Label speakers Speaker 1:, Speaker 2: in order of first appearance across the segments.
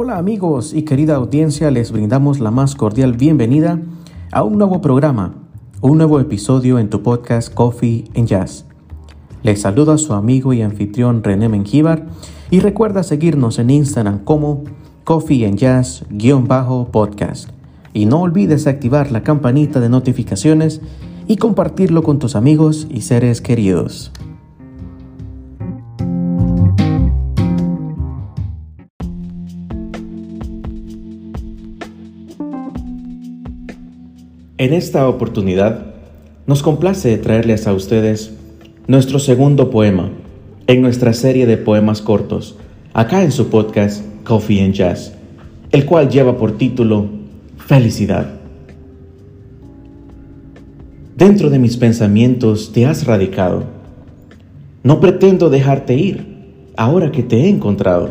Speaker 1: Hola amigos y querida audiencia, les brindamos la más cordial bienvenida a un nuevo programa, un nuevo episodio en tu podcast Coffee and Jazz. Les saluda su amigo y anfitrión René Mengíbar y recuerda seguirnos en Instagram como Coffee and Jazz-podcast. Y no olvides activar la campanita de notificaciones y compartirlo con tus amigos y seres queridos. En esta oportunidad, nos complace traerles a ustedes nuestro segundo poema en nuestra serie de poemas cortos, acá en su podcast Coffee and Jazz, el cual lleva por título Felicidad. Dentro de mis pensamientos te has radicado. No pretendo dejarte ir ahora que te he encontrado.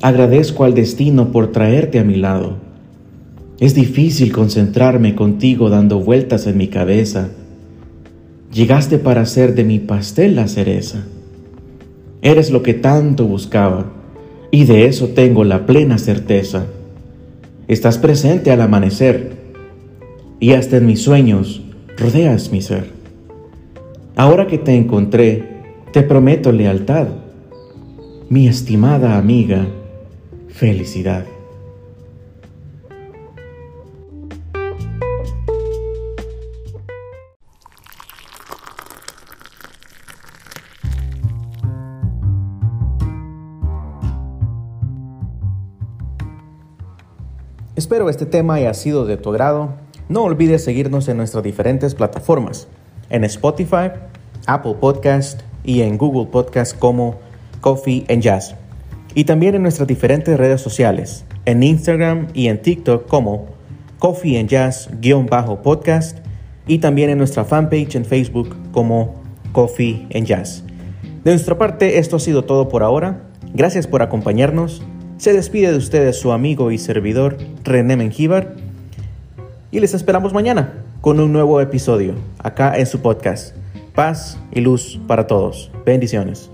Speaker 1: Agradezco al destino por traerte a mi lado es difícil concentrarme contigo dando vueltas en mi cabeza. Llegaste para hacer de mi pastel la cereza. Eres lo que tanto buscaba y de eso tengo la plena certeza. Estás presente al amanecer y hasta en mis sueños rodeas mi ser. Ahora que te encontré, te prometo lealtad. Mi estimada amiga, felicidad. Espero este tema haya sido de tu agrado. No olvides seguirnos en nuestras diferentes plataformas, en Spotify, Apple Podcast y en Google Podcast como Coffee and Jazz. Y también en nuestras diferentes redes sociales, en Instagram y en TikTok como Coffee and Jazz-podcast y también en nuestra fanpage en Facebook como Coffee and Jazz. De nuestra parte, esto ha sido todo por ahora. Gracias por acompañarnos se despide de ustedes su amigo y servidor René Mengíbar y les esperamos mañana con un nuevo episodio acá en su podcast. Paz y luz para todos. Bendiciones.